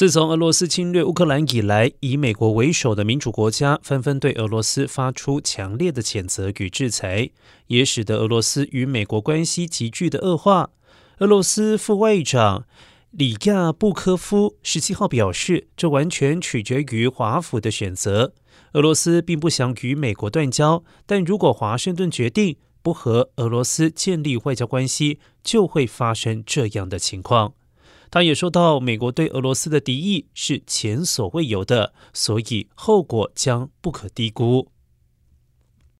自从俄罗斯侵略乌克兰以来，以美国为首的民主国家纷纷对俄罗斯发出强烈的谴责与制裁，也使得俄罗斯与美国关系急剧的恶化。俄罗斯副外长里亚布科夫十七号表示，这完全取决于华府的选择。俄罗斯并不想与美国断交，但如果华盛顿决定不和俄罗斯建立外交关系，就会发生这样的情况。他也说到，美国对俄罗斯的敌意是前所未有的，所以后果将不可低估。